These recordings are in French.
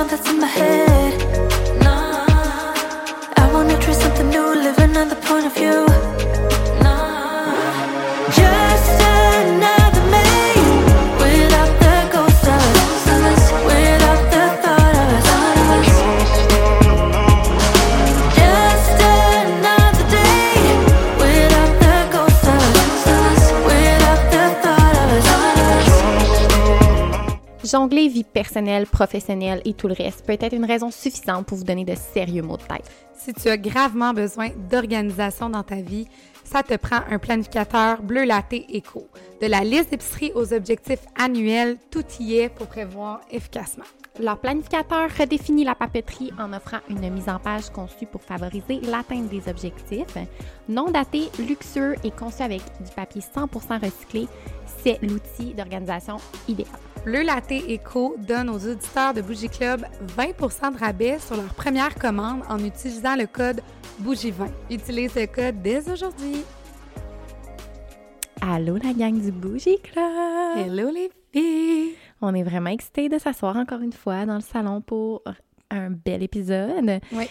drama that's in my head. Vie personnelle, professionnelle et tout le reste peut être une raison suffisante pour vous donner de sérieux maux de tête. Si tu as gravement besoin d'organisation dans ta vie, ça te prend un planificateur Bleu Latte Eco. De la liste d'épicerie aux objectifs annuels, tout y est pour prévoir efficacement. Leur planificateur redéfinit la papeterie en offrant une mise en page conçue pour favoriser l'atteinte des objectifs. Non daté, luxueux et conçu avec du papier 100% recyclé, c'est l'outil d'organisation idéal. Bleu Latte Eco donne aux auditeurs de Bougie Club 20% de rabais sur leur première commande en utilisant le code BOUGIE20. Utilise ce code dès aujourd'hui. Allô la gang du Bougie Club! Hello les filles! On est vraiment excités de s'asseoir encore une fois dans le salon pour un bel épisode. Oui.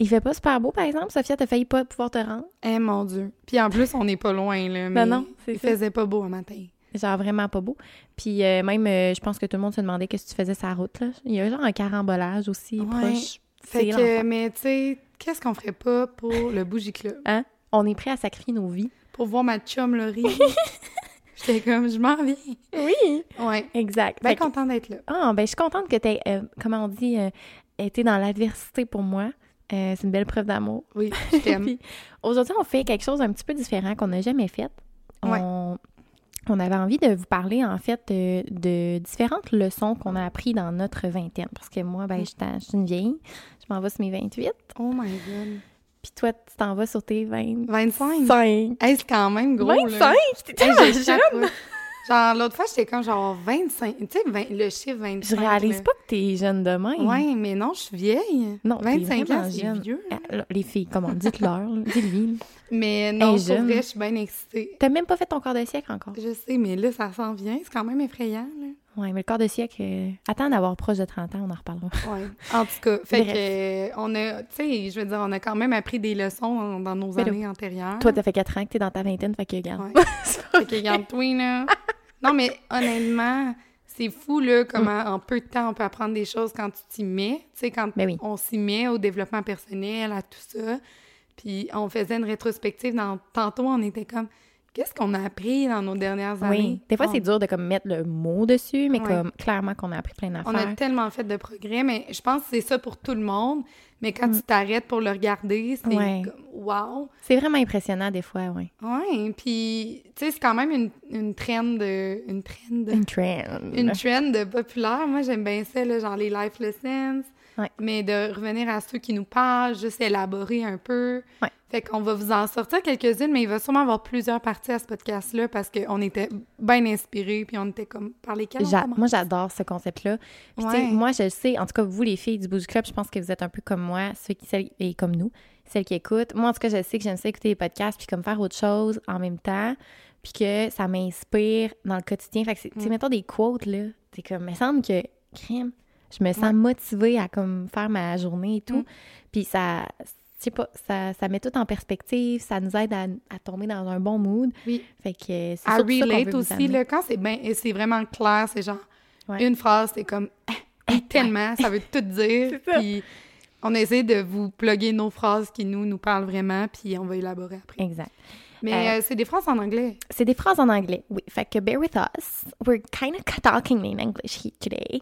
Il fait pas super beau, par exemple. Sophia, t'as failli pas pouvoir te rendre? Eh mon Dieu. Puis en plus, on n'est pas loin, là. Mais non, c'est il ça. faisait pas beau un matin. Genre vraiment pas beau. Puis euh, même, euh, je pense que tout le monde se demandait qu'est-ce que tu faisais sa route. Là. Il y a genre un carambolage aussi Ouais. proche. Fait que, mais tu sais, qu'est-ce qu'on ferait pas pour le Bougie Club? Hein? On est prêt à sacrifier nos vies. Pour voir ma chum Laurie. J'étais comme, je m'en viens. Oui! Ouais. Exact. Bien que- contente d'être là. Ah, ben je suis contente que tu aies, comment on dit, euh, été dans l'adversité pour moi. Euh, c'est une belle preuve d'amour. Oui, je t'aime. Aujourd'hui, on fait quelque chose un petit peu différent qu'on n'a jamais fait. Ouais. On, avait envie de vous parler, en fait, euh, de différentes leçons qu'on a apprises dans notre vingtaine. Parce que moi, Mm. ben, je suis je suis une vieille. Je m'en vais sur mes 28. oh my god. Puis toi, tu t'en vas sur tes 25. 25? Hey, c'est quand même gros, là. 25? T'es tellement je jeune! Genre, l'autre fois, j'étais comme genre 25. Tu sais, 20 le chiffre 25. Je réalise là. pas que t'es jeune de même. Ouais, mais non, je suis vieille. Non, t'es 25 ans, c'est vieux. là. Ah, Les filles, comment? Dites-leur. Dis-lui. Mais non, vrai, je suis bien excitée. T'as même pas fait ton corps de siècle encore. Je sais, mais là, ça s'en vient. C'est quand même effrayant, là. Ouais, mais le corps de siècle, euh, attends d'avoir proche de 30 ans, on en reparlera. Ouais. En tout cas, fait que, euh, on a, tu sais, je veux dire, on a quand même appris des leçons dans, nos Mais là, années antérieures. Toi, t'as fait 4 ans que t'es dans ta vingtaine, fait que regarde. Ouais. Fait que, regarde-toi, là. Non, mais honnêtement, c'est fou, là, comment en peu de temps on peut apprendre des choses quand tu t'y mets. Tu sais, quand Ben oui. on s'y met au développement personnel, à tout ça. Puis on faisait une rétrospective. Dans, tantôt, on était comme, qu'est-ce qu'on a appris dans nos dernières années? Oui. Des fois, On- c'est dur de comme mettre le mot dessus, mais comme clairement qu'on a appris plein On a d'affaires. tellement fait de progrès, mais je pense que c'est ça pour tout le monde. Mais quand tu t'arrêtes pour le regarder, c'est Mm. Comme wow! C'est vraiment impressionnant des fois, oui. Ouais, puis tu sais, c'est quand même une, une trend. Une trend. Une trend. Une trend populaire. Moi, j'aime bien ça, là, genre les life lessons. Ouais. Mais de revenir à ceux qui nous parlent, juste élaborer un peu. Ouais. Fait qu'on va vous en sortir quelques-unes, mais il va sûrement avoir plusieurs parties à ce podcast-là parce qu'on était bien inspirés, puis on était comme par lesquels on moi, j'adore ce concept-là. Ouais. moi, je le sais, en tout cas, vous, les filles du Bouge Club, je pense que vous êtes un peu comme moi, ceux qui, celles, et comme nous, celles qui écoutent. Moi, en tout cas, je sais que j'aime ça écouter les podcasts, puis comme faire autre chose en même temps, puis que ça m'inspire dans le quotidien. Fait que, c'est- tu sais, Mm. mettons des quotes, là, c'est comme, il me semble que, crème, je me sens motivée à comme faire ma journée et tout. Mm. Puis ça, je sais pas, ça, ça met tout en perspective, ça nous aide à, à tomber dans un bon mood. Oui. Fait que c'est À relate aussi, là, quand c'est bien, et c'est vraiment clair, c'est genre Ouais. une phrase, c'est comme ah, tellement, ça veut tout dire. Puis on essaie de vous plugger nos phrases qui nous nous parlent vraiment, puis on va élaborer après. Exact. Mais Euh, euh, c'est des phrases en anglais. C'est des phrases en anglais, oui. Fait que bear with us. We're kind of talking in English here today.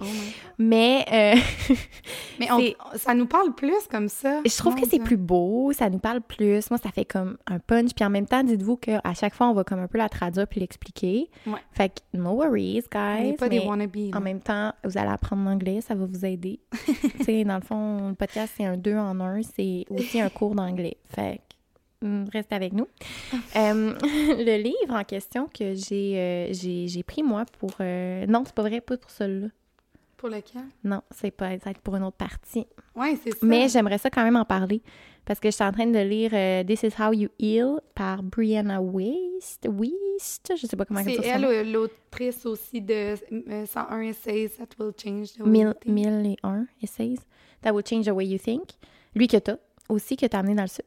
Mais euh, Mais on- c'est- ça nous parle plus comme ça. je trouve que c'est plus beau, ça nous parle plus. Moi, ça fait comme un punch. Puis en même temps, dites-vous qu'à chaque fois, on va comme un peu la traduire puis l'expliquer. Ouais. Fait que no worries, guys. pas des wannabes. en même temps, vous allez apprendre l'anglais, ça va vous aider. tu sais, dans le fond, le podcast, c'est un deux en un. C'est aussi un cours d'anglais. Fait que hum, restez avec nous. Euh, le livre en question que j'ai euh, j'ai j'ai pris, moi, pour... euh, Non, c'est pas vrai, pas pour celui-là. Pour lequel? Non, c'est pas ça va être pour une autre partie. Ouais, c'est ça. Mais j'aimerais ça quand même en parler parce que je suis en train de lire euh, This is How You Heal par Brianna Waste. Waste, je sais pas comment c'est ça elle, s'appelle. euh, l'autrice aussi de euh, 101 Essays That Will Change the Way Mille, You Think. mille et un essays. That will change the way you think. Lui que t'as aussi, que t'as amené dans le sud.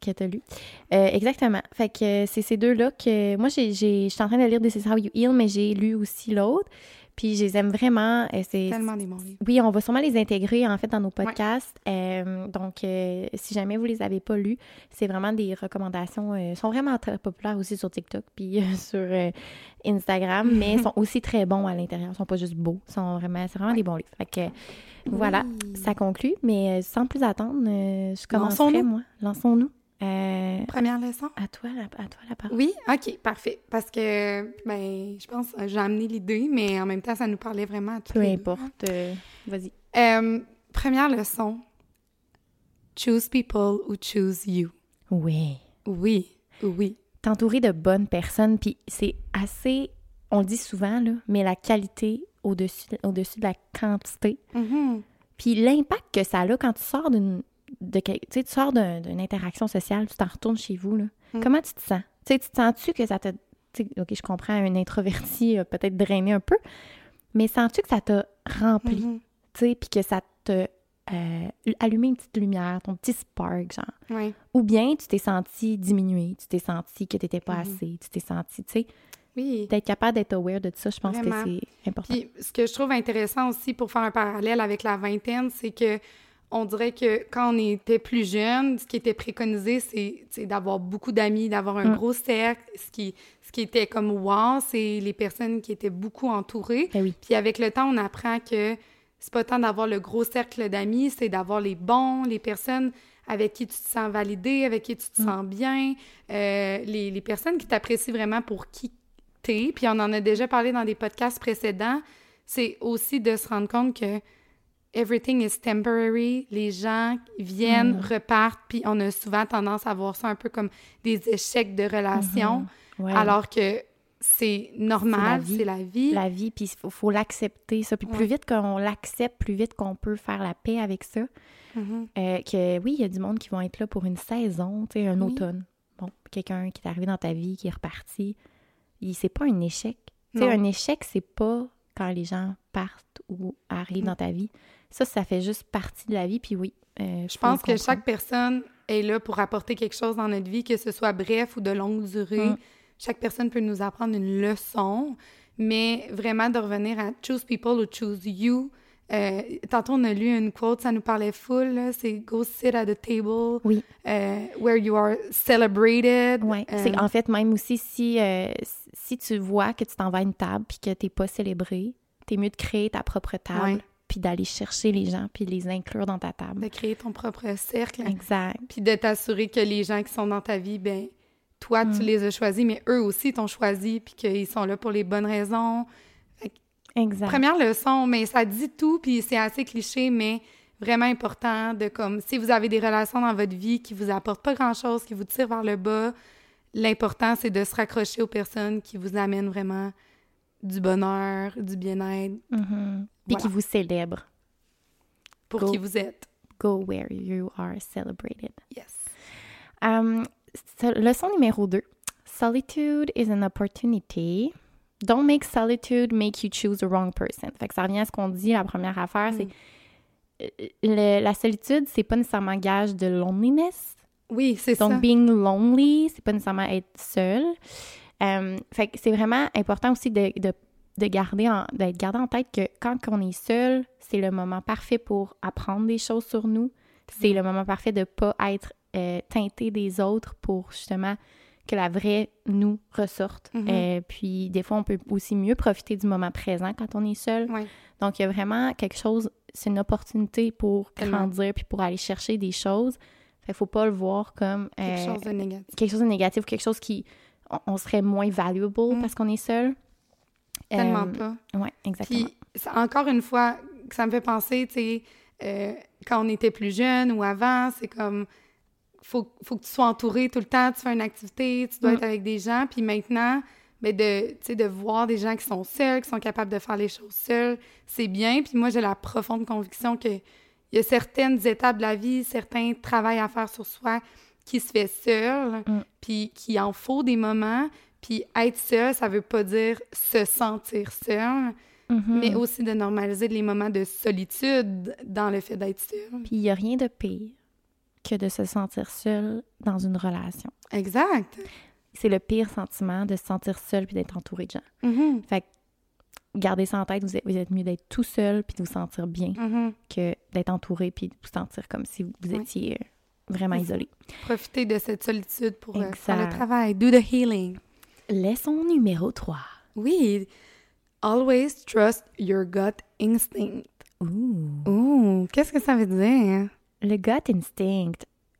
Que t'as lu. Euh, exactement. Fait que euh, c'est ces deux-là que. Moi, je suis en train de lire This is How You Heal, mais j'ai lu aussi l'autre. Puis je les aime vraiment. Euh, c'est, Tellement des bons livres. Oui, on va sûrement les intégrer en fait dans nos podcasts. Euh, donc, euh, si jamais vous les avez pas lus, c'est vraiment des recommandations. euh, sont vraiment très populaires aussi sur TikTok puis sur Instagram, mais sont aussi très bons à l'intérieur. Ils sont pas juste beaux, ils sont vraiment, c'est vraiment des bons livres. Fait que voilà, Oui. ça conclut. Mais sans plus attendre, je commencerai Lançons-nous. moi. Lançons-nous. Euh, Première leçon? à toi, la, à toi la parole. Oui, OK, parfait. Parce que, ben, je pense que j'ai amené l'idée, mais en même temps, ça nous parlait vraiment à tous Peu les importe. euh, vas-y. Euh, première leçon. Choose people who choose you. Oui. Oui, oui. t'entourer de bonnes personnes, puis c'est assez, on le dit souvent, là, mais la qualité au-dessus au-dessus de la quantité. Mhm. Puis l'impact que ça a quand tu sors d'une de tu sais, tu sors d'un- d'une interaction sociale, tu t'en retournes chez vous, là. Mm. Comment tu te sens? Tu sais, tu te sens-tu que ça t'a... OK, je comprends, un introverti a peut-être drainé un peu, mais sens-tu que ça t'a rempli, Mhm. tu sais, puis que ça t'a euh, allumé une petite lumière, ton petit spark, genre? Ou bien tu t'es senti diminué, tu t'es senti que t'étais pas Mhm. assez, tu t'es senti, tu sais, Oui. d'être capable d'être aware de ça, je pense Vraiment. que c'est important. Puis ce que je trouve intéressant aussi pour faire un parallèle avec la vingtaine, c'est que on dirait que quand on était plus jeune, ce qui était préconisé, c'est d'avoir beaucoup d'amis, d'avoir un Mm. gros cercle. Ce qui, ce qui était comme wow, c'est les personnes qui étaient beaucoup entourées. Ben oui. Puis avec le temps, on apprend que c'est pas tant d'avoir le gros cercle d'amis, c'est d'avoir les bons, les personnes avec qui tu te sens validé, avec qui tu te Mm. sens bien, euh, les, les personnes qui t'apprécient vraiment pour qui t'es. Puis on en a déjà parlé dans des podcasts précédents. C'est aussi de se rendre compte que everything is temporary. Les gens viennent, Mm. repartent, puis on a souvent tendance à voir ça un peu comme des échecs de relations, Ouais. alors que c'est normal, c'est la vie. la vie, puis il faut, faut l'accepter, ça. Puis plus vite qu'on l'accepte, plus vite qu'on peut faire la paix avec ça. Mhm. Euh, que oui, il y a du monde qui vont être là pour une saison, tu sais, un Oui. automne. Bon, quelqu'un qui est arrivé dans ta vie, qui est reparti. C'est pas un échec. Tu sais, un échec, c'est pas quand les gens partent ou arrivent Mm. dans ta vie. Ça, ça fait juste partie de la vie, puis oui. euh, Je pense que chaque personne est là pour apporter quelque chose dans notre vie, que ce soit bref ou de longue durée. Mm. Chaque personne peut nous apprendre une leçon, mais vraiment de revenir à choose people who choose you. Euh, tantôt, on a lu une quote, ça nous parlait full, c'est go sit at the table Oui. euh, where you are celebrated. Euh, c'est en fait même aussi si si tu vois que tu t'en vas à une table puis que t'es pas célébré, t'es mieux de créer ta propre table Ouais. Puis d'aller chercher les gens puis de les inclure dans ta table. de créer ton propre cercle, Exact. puis de t'assurer que les gens qui sont dans ta vie, ben toi, tu Mm. les as choisis, mais eux aussi t'ont choisi, puis qu'ils sont là pour les bonnes raisons. Exact. Première leçon, mais ça dit tout, puis c'est assez cliché, mais vraiment important de comme, si vous avez des relations dans votre vie qui vous apportent pas grand-chose, qui vous tirent vers le bas, l'important, c'est de se raccrocher aux personnes qui vous amènent vraiment du bonheur, du bien-être, Mhm. Puis Voilà. qui vous célèbre. pour Go. qui vous êtes. Go where you are celebrated. Yes. Um, leçon numéro 2. Solitude is an opportunity. Don't make solitude make you choose the wrong person. Fait que ça revient à ce qu'on dit, la première affaire, c'est euh, le- la solitude, c'est pas nécessairement gage de loneliness. Oui, c'est ça. Donc, being lonely, c'est pas nécessairement être seul. Euh, fait que c'est vraiment important aussi de, de, de garder en, d'être gardé en tête que quand on est seul, c'est le moment parfait pour apprendre des choses sur nous. C'est le moment parfait de pas être euh, teinté des autres pour justement que la vraie nous ressorte. Mhm. Euh, puis des fois, on peut aussi mieux profiter du moment présent quand on est seul. Ouais. Donc, il y a vraiment quelque chose, c'est une opportunité pour Tellement. grandir puis pour aller chercher des choses. Fait faut pas le voir comme Quelque chose de négatif. quelque chose de négatif, quelque chose qui on, on serait moins valuable Mm. parce qu'on est seul. Tellement Euh, pas. Ouais, exactement. Puis, encore une fois, ça me fait penser, tu sais, euh, quand on était plus jeune ou avant, c'est comme, faut, faut que tu sois entouré tout le temps, tu fais une activité, tu dois Mm. être avec des gens. Puis maintenant, mais de, tu sais, de voir des gens qui sont seuls, qui sont capables de faire les choses seuls, c'est bien. Puis moi, j'ai la profonde conviction que il y a certaines étapes de la vie, certains travails à faire sur soi qui se fait seul, Mm. puis qu'il en faut des moments. Puis être seul, ça veut pas dire se sentir seul, Mhm. mais aussi de normaliser les moments de solitude dans le fait d'être seul. Puis il n'y a rien de pire que de se sentir seul dans une relation. Exact. C'est le pire sentiment de se sentir seul puis d'être entouré de gens. Mhm, Fait que gardez ça en tête, vous êtes, vous êtes mieux d'être tout seul puis de vous sentir bien mhm. que d'être entouré puis de vous sentir comme si vous étiez vraiment isolé. Profiter de cette solitude pour euh, faire le Exact. travail. Do the healing. Leçon numéro 3. Oui. Always trust your gut instinct. Ouh. Ouh, qu'est-ce que ça veut dire? Le gut instinct,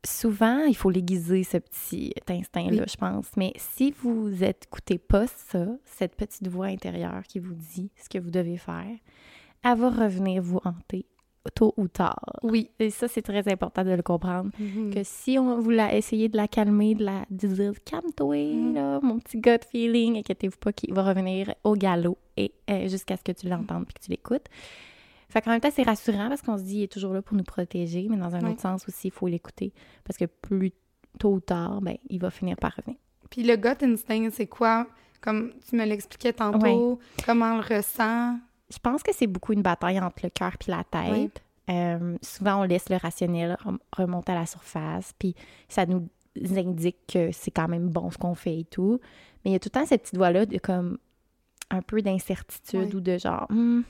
souvent, il faut l'aiguiser, ce petit instinct-là, Oui. je pense. Mais si vous n'écoutez pas ça, cette petite voix intérieure qui vous dit ce que vous devez faire, elle va revenir vous hanter tôt ou tard. Oui. Et ça, c'est très important de le comprendre. Mhm. Que si on vous l'a essayé de la calmer, de la de dire calme-toi, Mm. mon petit gut feeling, inquiétez-vous pas qu'il va revenir au galop et euh, jusqu'à ce que tu l'entendes puis que tu l'écoutes. Fait qu'en même temps, c'est rassurant parce qu'on se dit il est toujours là pour nous protéger, mais dans un Ouais. autre sens aussi, il faut l'écouter parce que plus tôt ou tard, ben, il va finir par revenir. Puis le gut instinct, c'est quoi? Comme tu me l'expliquais tantôt, comment on le ressent? Je pense que c'est beaucoup une bataille entre le cœur puis la tête. Euh, souvent, on laisse le rationnel rem- remonter à la surface, puis ça nous indique que c'est quand même bon ce qu'on fait et tout. Mais il y a tout le temps cette petite voix-là de comme un peu d'incertitude ou de genre, Hmm,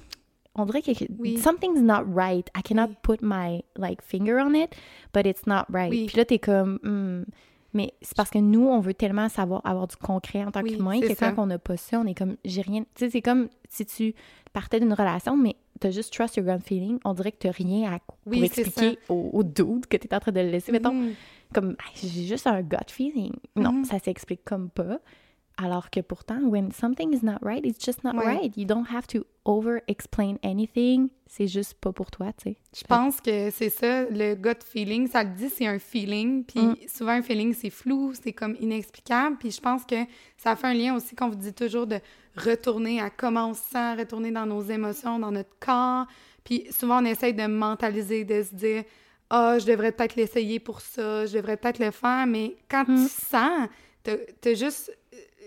on dirait que Oui. something's not right. I cannot Oui. put my like finger on it, but it's not right. Puis là, t'es comme, Hmm. Mais c'est parce que nous, on veut tellement savoir avoir du concret en tant Oui, qu'humain que quand on n'a pas ça, on est comme, j'ai rien. Tu sais, c'est comme si tu partais d'une relation, mais t'as juste trust your gut feeling, on dirait que t'as rien à pour Oui, c'est expliquer au, au dude que t'es en train de le laisser. Mettons, Mhm. comme j'ai juste un gut feeling. Non, Mhm. ça s'explique comme pas. Alors que pourtant, when something is not right, it's just not Ouais. right. You don't have to over-explain anything. C'est juste pas pour toi, tu sais. Je pense que c'est ça, le gut feeling, ça le dit, c'est un feeling. Puis Mm. souvent, un feeling, c'est flou, c'est comme inexplicable. Puis je pense que ça fait un lien aussi qu'on vous dit toujours de retourner à comment on se sent, retourner dans nos émotions, dans notre corps. Puis souvent, on essaye de mentaliser, de se dire Ah, je devrais peut-être l'essayer pour ça, je devrais peut-être le faire. Mais quand Mm. tu sens, t'as juste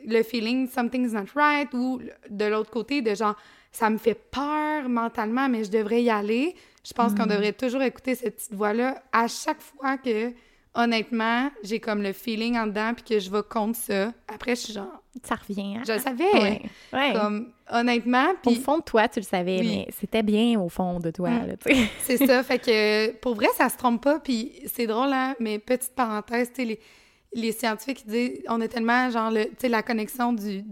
le feeling something's not right ou de l'autre côté de genre ça me fait peur mentalement mais je devrais y aller. Je pense qu'on devrait toujours écouter cette petite voix là à chaque fois que honnêtement, j'ai comme le feeling en dedans puis que je vais contre ça. Après je suis genre Ça revient, hein? je le savais. Ouais. ouais. Comme honnêtement Au fond de toi, tu le savais, Oui. mais c'était bien au fond de toi, Mm. là, sais. C'est ça, fait que pour vrai, ça se trompe pas, puis c'est drôle, hein, mais petite parenthèse, tu sais, les, les scientifiques disent, on a tellement, genre, le, tu sais, la connexion du,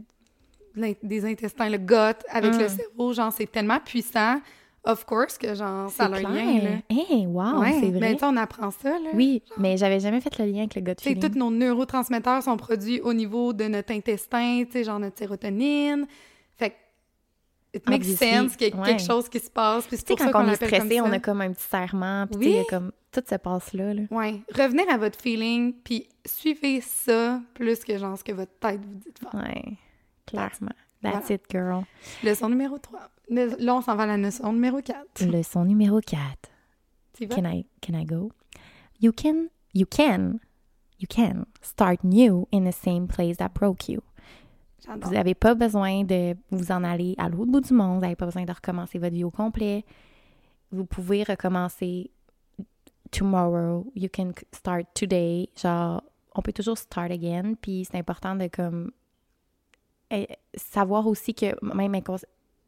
des intestins, le gut avec Mm. le cerveau, genre, c'est tellement puissant, of course, que, genre, ça a un lien, là. Hey, wow, ouais, c'est vrai. mais sais, on apprend ça, là. Oui, mais j'avais jamais fait le lien avec le gut feeling. tous nos neurotransmetteurs sont produits au niveau de notre intestin, tu sais, genre notre sérotonine. It makes sense qu'il y a ouais. quelque chose qui se passe, puis c'est quand on est stressé, on a comme un petit serrement, puis Oui. il y a comme tout se passe là, là. Ouais, revenir à votre feeling, puis suivez ça plus que genre ce que votre tête vous dit de faire. Ouais, clairement. That's Voilà. it, girl. Leçon numéro 3. Là, on s'en va à la leçon numéro 4. Leçon numéro 4. Tu y vas? Can I, can I go? You can, you can, you can start new in the same place that broke you. Vous n'avez pas besoin de vous en aller à l'autre bout du monde. Vous n'avez pas besoin de recommencer votre vie au complet. Vous pouvez recommencer tomorrow. You can start today. Genre, on peut toujours start again. Puis c'est important de comme eh, savoir aussi que même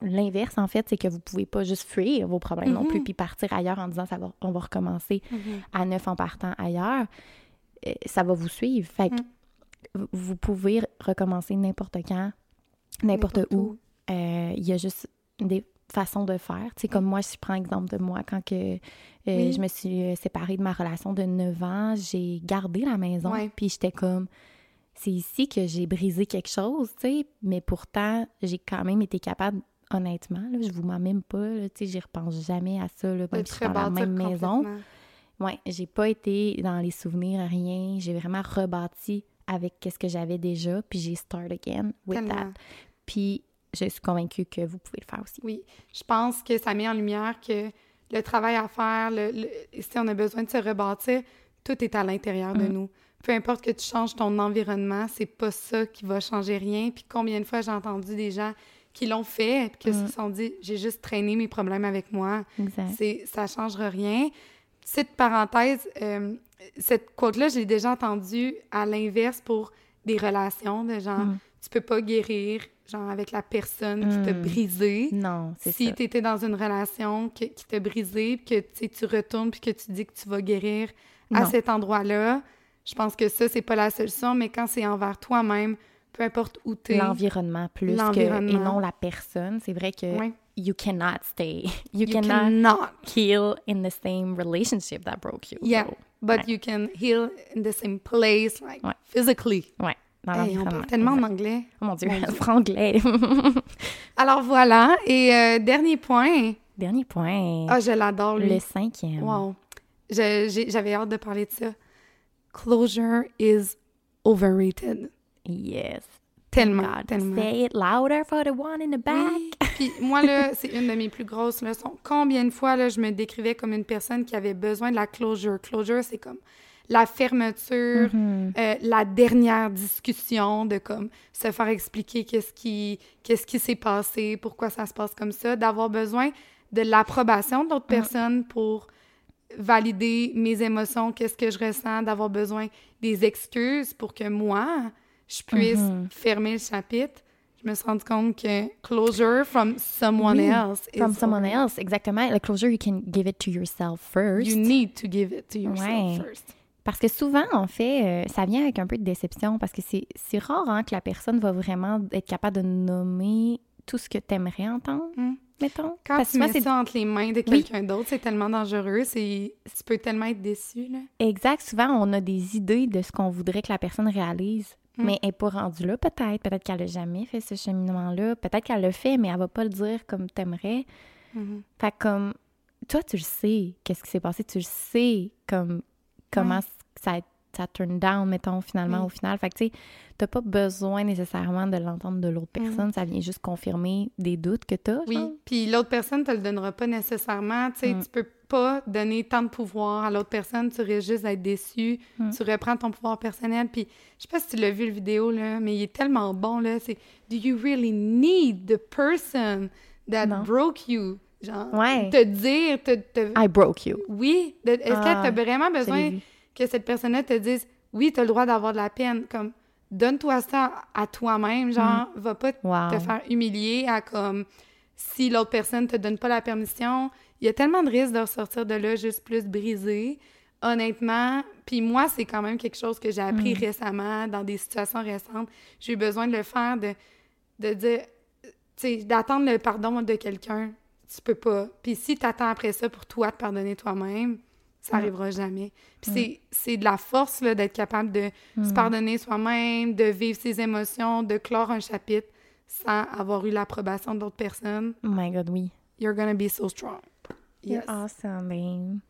l'inverse en fait, c'est que vous pouvez pas juste fuir vos problèmes non plus puis partir ailleurs en disant ça va, on va recommencer Mhm. à neuf en partant ailleurs. Euh, Ça va vous suivre. Fait que Mm. Vous pouvez recommencer n'importe quand, n'importe où. Euh, Il y a juste des façons de faire. Tu sais, comme moi, si je prends exemple de moi, quand que, euh, Oui. je me suis euh, séparée de ma relation de 9 ans, j'ai gardé la maison. Ouais. Puis j'étais comme, c'est ici que j'ai brisé quelque chose, tu sais. Mais pourtant, j'ai quand même été capable, honnêtement, là, je vous mens même pas, tu sais, j'y repense jamais à ça, là, même si dans la même maison. Ouais, j'ai pas été dans les souvenirs, rien. J'ai vraiment rebâti avec ce que j'avais déjà, puis j'ai start again with Tellement. that. Puis je suis convaincue que vous pouvez le faire aussi. Oui, je pense que ça met en lumière que le travail à faire, le, le- si on a besoin de se rebâtir, tout est à l'intérieur de Mm. nous. Peu importe que tu changes ton environnement, c'est pas ça qui va changer rien. Puis combien de fois j'ai entendu des gens qui l'ont fait, puis qui Mm. se sont dit j'ai juste traîné mes problèmes avec moi. Exact. C'est ça changera rien. Petite parenthèse, euh, cette quote-là, j'ai déjà entendue à l'inverse pour des relations de genre Mm. tu peux pas guérir genre avec la personne qui t'a Mm. brisé Non, c'est si ça. tu étais dans une relation que- qui t'a brisé, puis que tu retournes, puis que tu dis que tu vas guérir à cet endroit-là, je pense que ça, c'est pas la solution, mais quand c'est envers toi-même, peu importe où tu es. L'environnement plus que, et non la personne. C'est vrai que. You cannot stay, you, You cannot cannot. heal in the same relationship that broke you. Yeah, So, but ouais. you can heal in the same place, like Ouais. physically. Ouais, dans Hey, on parle tellement en anglais. Oh mon Dieu, Mon Dieu. franglais. Alors voilà, et euh, dernier point. Dernier point. Ah, je l'adore, lui. le cinquième. Wow. J'avais hâte de parler de ça. Closure is overrated. Yes. Tellement, God, tellement. Say it louder for the one in the back. Oui. Puis moi, là, c'est une de mes plus grosses leçons. Combien de fois, là, je me décrivais comme une personne qui avait besoin de la closure? Closure, c'est comme la fermeture, Mhm. euh, la dernière discussion de comme se faire expliquer qu'est-ce qui qu'est-ce qui s'est passé, pourquoi ça se passe comme ça, d'avoir besoin de l'approbation de l'autre personne pour valider mes émotions, qu'est-ce que je ressens, d'avoir besoin des excuses pour que moi, je puisse Mhm. fermer le chapitre. Je me suis rendu compte que closure from someone Oui, else is From someone else, exactement. Le closure, you can give it to yourself first. You need to give it to yourself Ouais. first. Parce que souvent, en fait, euh, ça vient avec un peu de déception parce que c'est rare hein, que la personne va vraiment être capable de nommer tout ce que tu aimerais entendre, Mm. mettons. Quand Parce que tu mets ça entre les mains de Oui. quelqu'un d'autre, c'est tellement dangereux. Tu peux tellement être déçu, là. exact. Souvent, on a des idées de ce qu'on voudrait que la personne réalise, Mm. mais elle n'est pas rendue là, peut-être. Peut-être qu'elle n'a jamais fait ce cheminement-là. Peut-être qu'elle le fait, mais elle va pas le dire comme t'aimerais. Mhm. Fait que comme, toi, tu le sais, qu'est-ce qui s'est passé, tu le sais, comme, comment Ouais. ça, ça turn down, mettons, finalement, au final. Fait que, tu sais, t'as pas besoin nécessairement de l'entendre de l'autre Mhm. personne, ça vient juste confirmer des doutes que t'as, Oui. Puis l'autre personne te le donnera pas nécessairement. Tu sais, Mm. tu peux pas donner tant de pouvoir à l'autre personne. Tu risques juste d'être déçu. Mm. Tu reprends ton pouvoir personnel. Puis je sais pas si tu l'as vu le vidéo, là, mais il est tellement bon, là. C'est « Do you really need the person that Non. broke you? » Genre, Ouais. te dire, te... te- I broke you. Oui. Est-ce Ah, que tu as vraiment besoin que cette personne-là te dise oui, tu as le droit d'avoir de la peine, comme donne-toi ça à toi-même, genre, va pas Wow. te faire humilier à comme si l'autre personne te donne pas la permission. Il y a tellement de risques de ressortir de là juste plus brisé. Honnêtement, puis moi, c'est quand même quelque chose que j'ai appris récemment dans des situations récentes. J'ai eu besoin de le faire, de, de dire, tu sais, d'attendre le pardon de quelqu'un. Tu peux pas. Puis si tu attends après ça pour toi te pardonner toi-même, ça Mm. arrivera jamais. Puis c'est- c'est de la force là, d'être capable de Mm. se pardonner soi-même, de vivre ses émotions, de clore un chapitre sans avoir eu l'approbation d'autres personnes. Oh my God, oui. You're gonna be so strong. Yes. You're awesome, babe.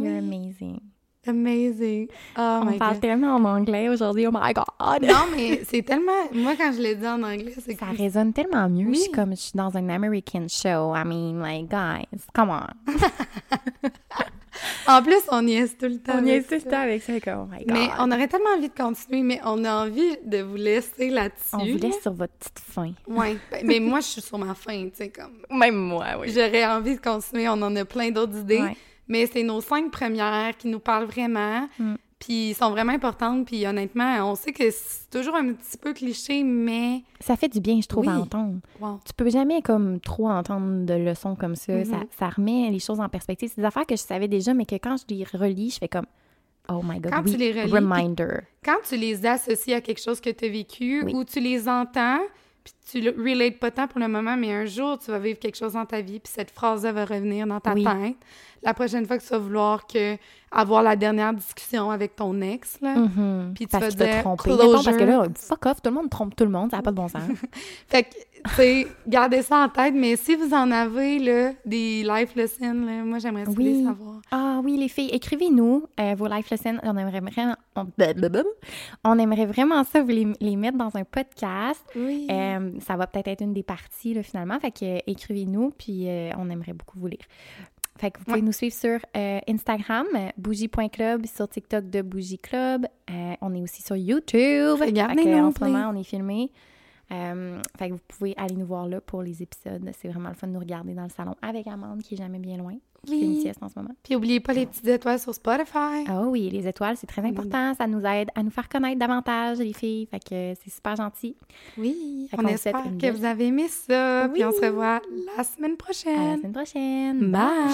You're amazing. Amazing. Oh On my parle God. tellement en anglais aujourd'hui, oh my God! Non, mais c'est tellement... Moi, quand je l'ai dit en anglais, c'est Ça comme... résonne tellement mieux. Oui. Je suis comme, je suis dans un American show. I mean, like, guys, come on. En plus, on niaise tout le temps. On est tout le temps avec ça, oh my God. Mais on aurait tellement envie de continuer, mais on a envie de vous laisser là-dessus. On vous laisse sur votre petite fin. Ouais. Ben, mais moi, je suis sur ma fin, tu sais, comme... Même moi, oui. J'aurais envie de continuer, on en a plein d'autres idées. Ouais. Mais c'est nos cinq premières qui nous parlent vraiment, Mm. Puis sont vraiment importantes. Puis honnêtement, on sait que c'est toujours un petit peu cliché, mais... Ça fait du bien, je trouve, à Oui. entendre. Wow. Tu peux jamais, comme, trop entendre de leçons comme ça. Mhm. ça. Ça remet les choses en perspective. C'est des affaires que je savais déjà, mais que quand je les relis, je fais comme, oh my God, Quand oui, tu les relis, reminder. Quand tu les associes à quelque chose que tu as vécu Oui. ou tu les entends, puis tu le relates pas tant pour le moment, mais un jour, tu vas vivre quelque chose dans ta vie, puis cette phrase-là va revenir dans ta Oui. tête. La prochaine fois que tu vas vouloir que avoir la dernière discussion avec ton ex, là, Mhm. Puis tu parce vas trompé. closure. Mettons, parce que là, fuck off, tout le monde trompe tout le monde, ça n'a pas de bon sens. Fait que sais, gardez ça en tête, mais si vous en avez, là, des life lessons, là, moi, j'aimerais Oui. les savoir. Ah oui, les filles, écrivez-nous euh, vos life lessons. On aimerait vraiment, on, aimerait vraiment ça, vous les, les mettre dans un podcast. Oui. Euh, ça va peut-être être une des parties, là, finalement. Fait que euh, écrivez-nous, puis on aimerait beaucoup vous lire. Fait que vous pouvez Ouais. nous suivre sur euh, Instagram, bougie.club, sur TikTok de Bougie Club. Euh, on est aussi sur YouTube. Regardez Fait que, nous, en ce moment, on est filmé. Euh, fait que vous pouvez aller nous voir là pour les épisodes. C'est vraiment le fun de nous regarder dans le salon avec Amande, qui est jamais bien loin. Qui fait une Oui. sieste en ce moment. Puis oubliez pas les petites étoiles sur Spotify. Ah oui, les étoiles, c'est très important. Ça nous aide à nous faire connaître davantage, les filles. Fait que c'est super gentil. Oui. Fait On qu'on vous espère que belle- vous avez aimé ça. Puis on se Oui. revoit la semaine À la prochaine. semaine prochaine. Bye.